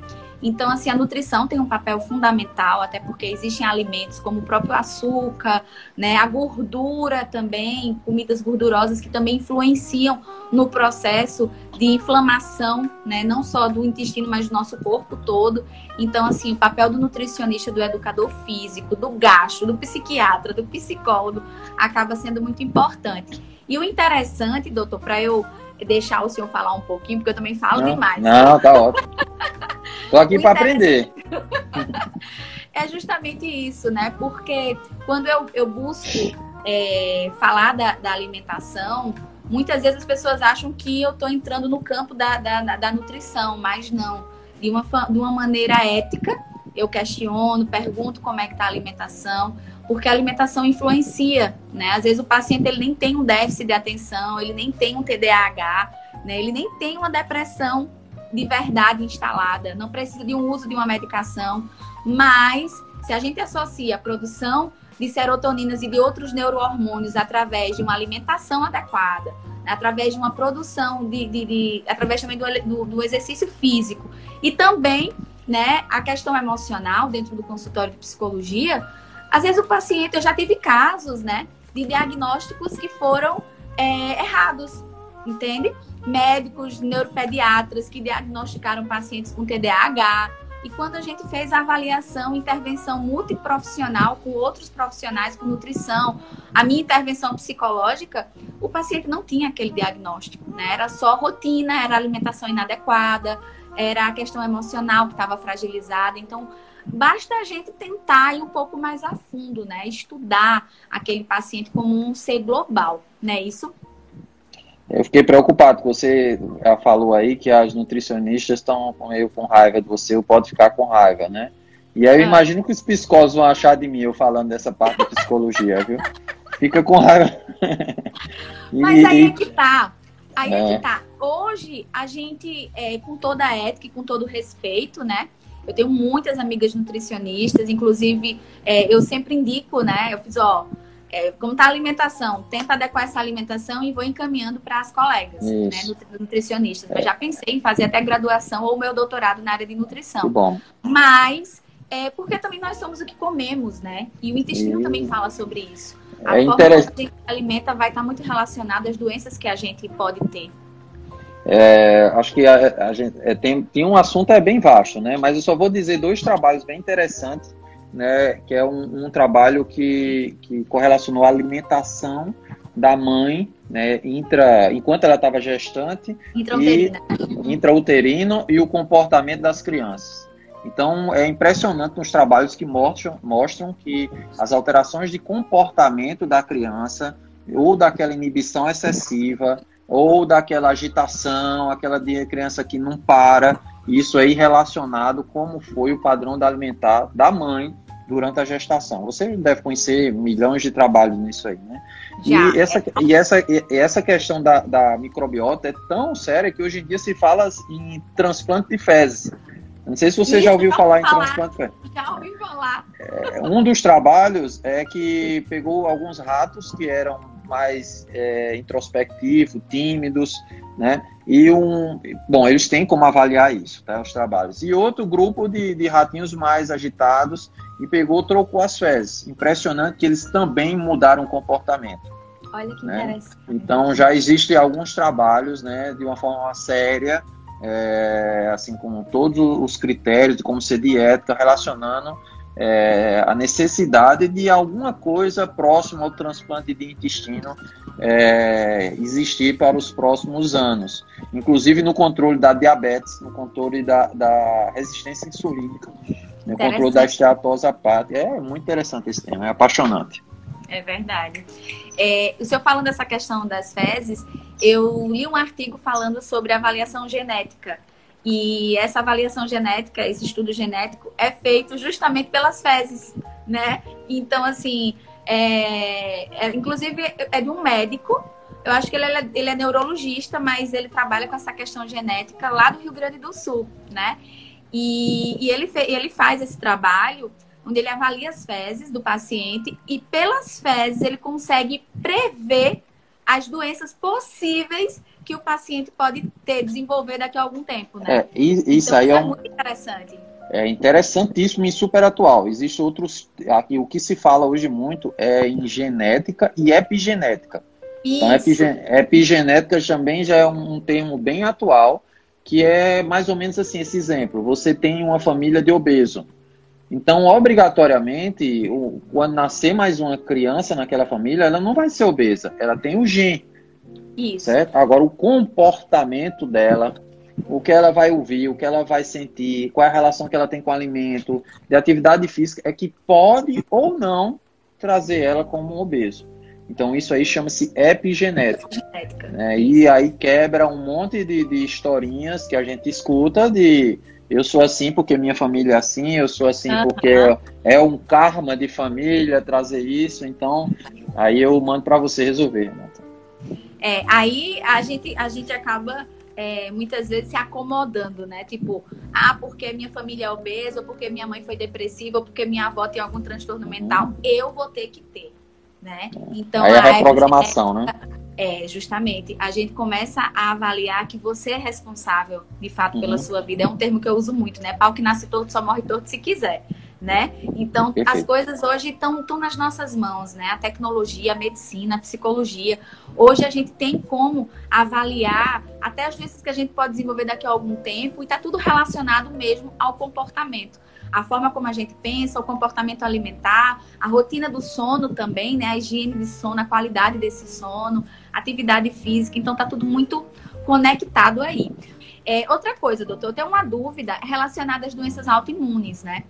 Então, assim, a nutrição tem um papel fundamental, até porque existem alimentos como o próprio açúcar, né, a gordura também, comidas gordurosas que também influenciam no processo de inflamação, né, não só do intestino, mas do nosso corpo todo. Então, assim, o papel do nutricionista, do educador físico, do gastro, do psiquiatra, do psicólogo, acaba sendo muito importante. E o interessante, doutor, para eu deixar o senhor falar um pouquinho, porque eu também falo não, demais. Não, tá ótimo. <laughs> Tô aqui para aprender. <laughs> é justamente isso, né? Porque quando eu, eu busco é, falar da, da, alimentação, muitas vezes as pessoas acham que eu estou entrando no campo da, da, da, nutrição, mas não. De uma, de uma maneira ética, eu questiono, pergunto como é que está a alimentação, porque a alimentação influencia, né? Às vezes o paciente ele nem tem um déficit de atenção, ele nem tem um TDAH, né? Ele nem tem uma depressão de verdade instalada, não precisa de um uso de uma medicação, mas se a gente associa a produção de serotoninas e de outros neurohormônios através de uma alimentação adequada, através de uma produção de, de, de através também do, do, do exercício físico e também né, a questão emocional dentro do consultório de psicologia, às vezes o paciente, eu já tive casos, né, de diagnósticos que foram é, errados, entende? Médicos, neuropediatras que diagnosticaram pacientes com TDAH. E quando a gente fez a avaliação, intervenção multiprofissional com outros profissionais, com nutrição, a minha intervenção psicológica, o paciente não tinha aquele diagnóstico, né? Era só rotina, era alimentação inadequada, era a questão emocional que estava fragilizada. Então, basta a gente tentar ir um pouco mais a fundo, né? Estudar aquele paciente como um ser global, né? Isso. Eu fiquei preocupado, você já falou aí que as nutricionistas estão meio com raiva de você, ou pode ficar com raiva, né? E aí eu ah. imagino que os psicólogos vão achar de mim eu falando dessa parte da psicologia, viu? Fica com raiva. <laughs> e, Mas aí é que tá. Aí é. é que tá. Hoje, a gente, é, com toda a ética e com todo o respeito, né? Eu tenho muitas amigas nutricionistas, inclusive é, eu sempre indico, né? Eu fiz, ó, é, como tá a alimentação, tenta adequar essa alimentação e vou encaminhando para as colegas, né, nutricionistas. É. Eu já pensei em fazer até graduação ou meu doutorado na área de nutrição. Bom. Mas é porque também nós somos o que comemos, né? E o intestino e... também fala sobre isso. A é forma interessante. que a gente alimenta vai estar muito relacionada às doenças que a gente pode ter. É, acho que a, a gente é, tem, tem um assunto é bem vasto, né? Mas eu só vou dizer dois trabalhos bem interessantes, né? Que é um, um trabalho que, que correlacionou a alimentação da mãe, né? Intra, enquanto ela estava gestante intrauterino. e intrauterino e o comportamento das crianças. Então é impressionante nos trabalhos que mostram, mostram que as alterações de comportamento da criança ou daquela inibição excessiva ou daquela agitação, aquela de criança que não para, isso aí relacionado como foi o padrão da alimentar da mãe durante a gestação. Você deve conhecer milhões de trabalhos nisso aí, né? Já. E essa, e essa, e essa questão da, da microbiota é tão séria que hoje em dia se fala em transplante de fezes. Não sei se você Isso, já ouviu falar, falar, em transplante de fezes. Já ouvi falar. É, um dos trabalhos é que pegou alguns ratos que eram mais é, introspectivos, tímidos, né? E um, bom, eles têm como avaliar isso, tá? Os trabalhos. E outro grupo de, de ratinhos mais agitados e pegou, trocou as fezes. Impressionante que eles também mudaram o comportamento. Olha que né? interessante. Então já existem alguns trabalhos, né, de uma forma séria, é, assim com todos os critérios de como ser dieta, relacionando é, a necessidade de alguma coisa próxima ao transplante de intestino é, existir para os próximos anos, inclusive no controle da diabetes, no controle da, da resistência insulínica, no controle da esteatose hepática. É muito interessante esse tema, é apaixonante. É verdade. É, o senhor falando dessa questão das fezes, eu li um artigo falando sobre avaliação genética e essa avaliação genética, esse estudo genético, é feito justamente pelas fezes, né? Então, assim, É, é, inclusive, é de um médico. Eu acho que ele é, ele é neurologista, mas ele trabalha com essa questão genética lá do Rio Grande do Sul, né? E, e ele, ele faz esse trabalho onde ele avalia as fezes do paciente e pelas fezes ele consegue prever as doenças possíveis que o paciente pode ter, desenvolver daqui a algum tempo, né? É, isso então, aí é, é um, muito interessante. é interessantíssimo e super atual. Existem outros. Aqui, o que se fala hoje muito é em genética e epigenética. Então, Isso. epigen- epigenética também já é um termo bem atual, que é mais ou menos assim, esse exemplo. Você tem uma família de obeso. Então, obrigatoriamente, o- quando nascer mais uma criança naquela família, ela não vai ser obesa. Ela tem o gene, Isso. certo? Agora, o comportamento dela, o que ela vai ouvir, o que ela vai sentir, qual é a relação que ela tem com o alimento, de atividade física, é que pode ou não trazer ela como um obeso. Então, isso aí chama-se epigenética. Genética. né? E aí quebra um monte de, de historinhas que a gente escuta de eu sou assim porque minha família é assim, eu sou assim porque é um karma de família trazer isso, então aí eu mando para você resolver. Né? É, aí a gente, a gente acaba é, muitas vezes se acomodando, né? Tipo, ah, porque minha família é obesa, ou porque minha mãe foi depressiva, ou porque minha avó tem algum transtorno mental, eu vou ter que ter, né? Então, aí é a reprogramação, né? É, justamente. A gente começa a avaliar que você é responsável, de fato, pela Uhum. sua vida. É um termo que eu uso muito, né? Pau que nasce torto só morre torto se quiser, né? Então, as Perfeito. coisas hoje estão nas nossas mãos, né? A tecnologia, a medicina, a psicologia. Hoje a gente tem como avaliar até as doenças que a gente pode desenvolver daqui a algum tempo e tá tudo relacionado mesmo ao comportamento. A forma como a gente pensa, o comportamento alimentar, a rotina do sono também, né? A higiene de sono, a qualidade desse sono, atividade física, então tá tudo muito conectado aí. É, outra coisa, doutor, eu tenho uma dúvida relacionada às doenças autoimunes, né?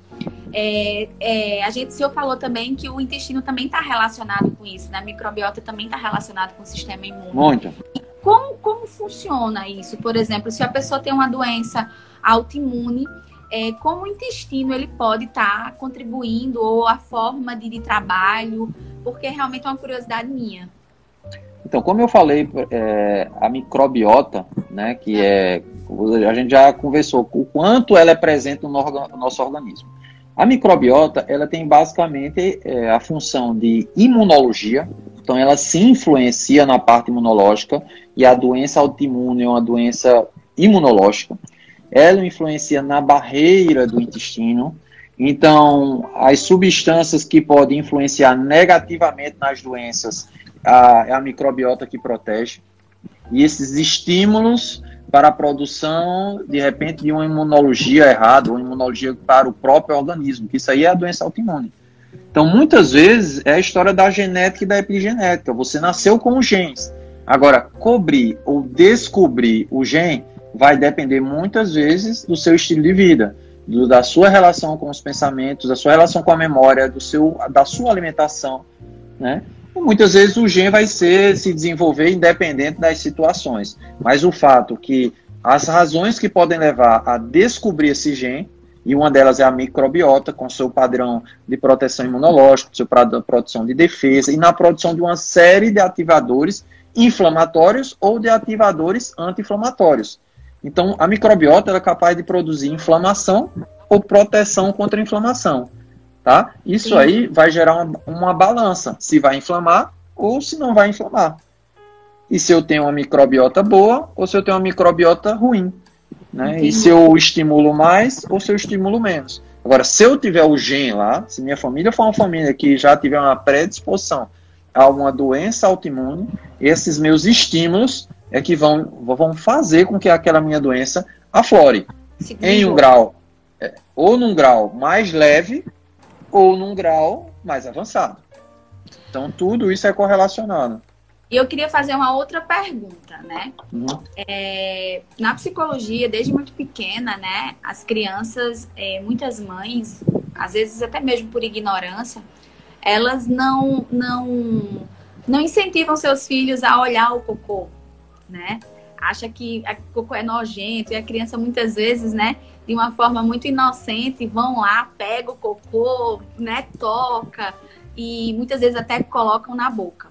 É, é, a gente, o senhor falou também que o intestino também está relacionado com isso, né? A microbiota também está relacionado com o sistema imune. Muito. Como, como funciona isso? Por exemplo, se a pessoa tem uma doença autoimune, é, como o intestino ele pode estar contribuindo ou a forma de, de trabalho? Porque realmente é uma curiosidade minha. Então, como eu falei, é, a microbiota, né, que é, a gente já conversou o quanto ela é presente no, no nosso organismo. A microbiota, ela tem basicamente é, a função de imunologia, então ela se influencia na parte imunológica, e a doença autoimune é uma doença imunológica. Ela influencia na barreira do intestino, então as substâncias que podem influenciar negativamente nas doenças a, é a microbiota que protege. E esses estímulos para a produção, de repente, de uma imunologia errada, uma imunologia para o próprio organismo, que isso aí é a doença autoimune. Então, muitas vezes, é a história da genética e da epigenética. Você nasceu com os genes. Agora, cobrir ou descobrir o gene vai depender muitas vezes do seu estilo de vida, do, da sua relação com os pensamentos, da sua relação com a memória, do seu, da sua alimentação, né? E muitas vezes o gene vai ser se desenvolver independente das situações. Mas o fato que as razões que podem levar a descobrir esse gene, e uma delas é a microbiota, com seu padrão de proteção imunológica, seu padrão de produção de defesa, e na produção de uma série de ativadores inflamatórios ou de ativadores anti-inflamatórios. Então, a microbiota é capaz de produzir inflamação ou proteção contra a inflamação. Tá? Isso Sim. aí vai gerar uma, uma balança, se vai inflamar ou se não vai inflamar. E se eu tenho uma microbiota boa ou se eu tenho uma microbiota ruim. Né? E Entendi. se eu estimulo mais ou se eu estimulo menos. Agora, se eu tiver o gene lá, se minha família for uma família que já tiver uma predisposição a uma doença autoimune, esses meus estímulos é que vão, vão fazer com que aquela minha doença aflore em um grau, é, ou num grau mais leve, ou num grau mais avançado. Então, tudo isso é correlacionado. E eu queria fazer uma outra pergunta, né? Uhum. É, na psicologia, desde muito pequena, né, as crianças, é, muitas mães, às vezes até mesmo por ignorância, elas não, não, não incentivam seus filhos a olhar o cocô, né? Acha que o cocô é nojento e a criança muitas vezes, né, de uma forma muito inocente, vão lá, pega o cocô, né, toca. e muitas vezes até colocam na boca.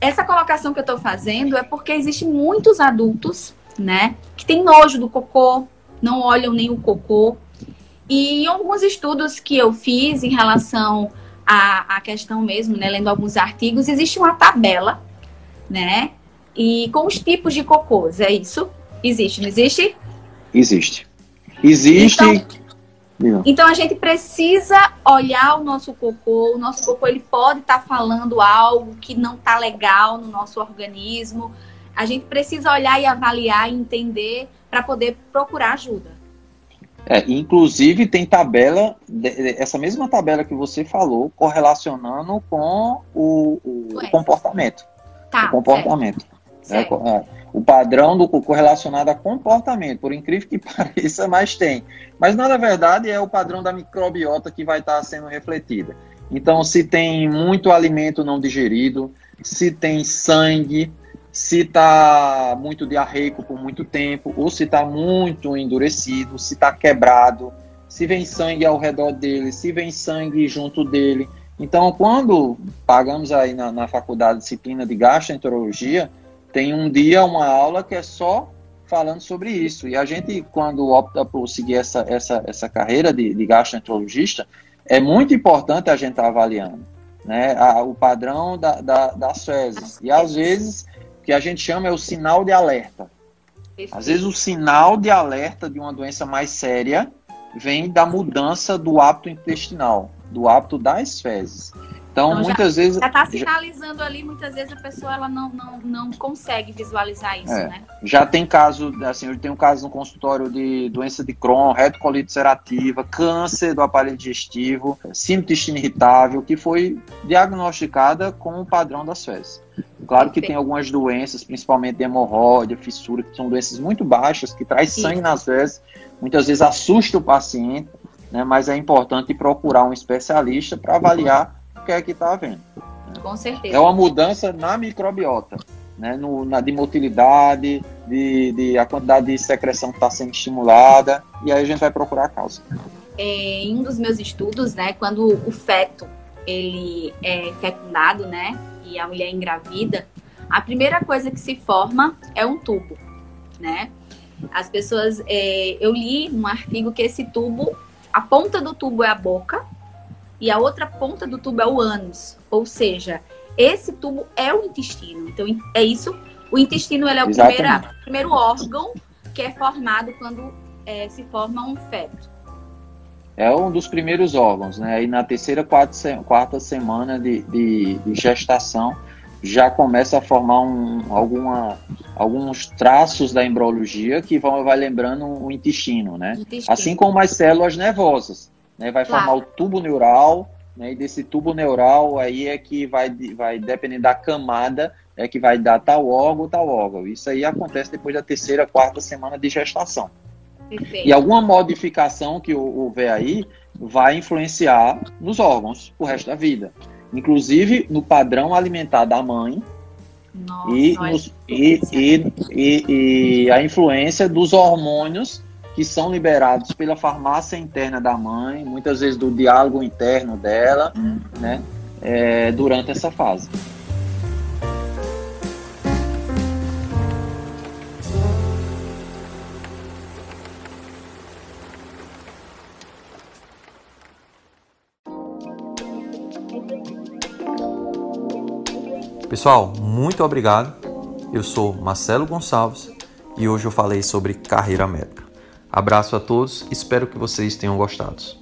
Essa colocação que eu estou fazendo é porque existem muitos adultos, né, que têm nojo do cocô, não olham nem o cocô. E em alguns estudos que eu fiz em relação à, à questão mesmo, né, lendo alguns artigos, existe uma tabela, né, e com os tipos de cocôs, é isso? Existe, não existe? Existe. Existe. Então, então, a gente precisa olhar o nosso cocô. O nosso cocô ele pode estar tá falando algo que não está legal no nosso organismo. A gente precisa olhar e avaliar e entender para poder procurar ajuda. É, inclusive tem tabela, essa mesma tabela que você falou, correlacionando com o, o, comportamento. Tá, o comportamento. Certo. É, é o padrão do cocô relacionado a comportamento, por incrível que <laughs> pareça, mas tem. Mas na verdade é o padrão da microbiota que vai estar sendo refletida. Então, se tem muito alimento não digerido, se tem sangue, se está muito diarreico por muito tempo, ou se está muito endurecido, se está quebrado, se vem sangue ao redor dele, se vem sangue junto dele. Então, quando pagamos aí na, na faculdade disciplina de gastroenterologia, tem um dia, uma aula que é só falando sobre isso. E a gente, quando opta por seguir essa, essa, essa carreira de, de gastroenterologista, é muito importante a gente estar tá avaliando né, a, o padrão da, da, das fezes. E às vezes, o que a gente chama é o sinal de alerta. Às vezes, o sinal de alerta de uma doença mais séria vem da mudança do hábito intestinal, do hábito das fezes. Então, então muitas já, vezes. Já está sinalizando já... ali, muitas vezes a pessoa ela não, não, não consegue visualizar isso, é, né? Já tem caso, assim, eu tenho um caso no consultório de doença de Crohn, retocolite ulcerativa, câncer do aparelho digestivo, síndrome irritável, que foi diagnosticada com o padrão das fezes. Claro que tem algumas doenças, principalmente hemorroida, fissura, que são doenças muito baixas, que traz sangue nas fezes, muitas vezes assusta o paciente, né? Mas é importante procurar um especialista para avaliar que é que está havendo. Né? Com certeza. É uma mudança na microbiota, né? No, na de motilidade, de, de a quantidade de secreção que está sendo estimulada, e aí a gente vai procurar a causa. É, em um dos meus estudos, né, quando o feto ele é fecundado, né, e a mulher engravida, a primeira coisa que se forma é um tubo, né? As pessoas, é, eu li num artigo que esse tubo, a ponta do tubo é a boca, e a outra ponta do tubo é o ânus. Ou seja, esse tubo é o intestino. Então, é isso. O intestino ele é o primeiro, primeiro órgão que é formado quando é, se forma um feto. É um dos primeiros órgãos, né? E na terceira, quarta, quarta semana de, de, de gestação já começa a formar um, alguma, alguns traços da embriologia que vão vai lembrando o intestino, né? Intestino. Assim como as células nervosas né, vai claro. formar o tubo neural, né, e desse tubo neural aí é que vai, vai depender da camada, é que vai dar tal órgão, tal órgão. Isso aí acontece depois da terceira, quarta semana de gestação. Perfeito. E alguma modificação que houver aí vai influenciar nos órgãos o resto da vida. Inclusive no padrão alimentar da mãe Nossa, e, nos, e, e, e a influência dos hormônios que são liberados pela farmácia interna da mãe, muitas vezes do diálogo interno dela, né, é, durante essa fase. Pessoal, muito obrigado. Eu sou Marcelo Gonçalves e hoje eu falei sobre carreira médica. Abraço a todos, espero que vocês tenham gostado.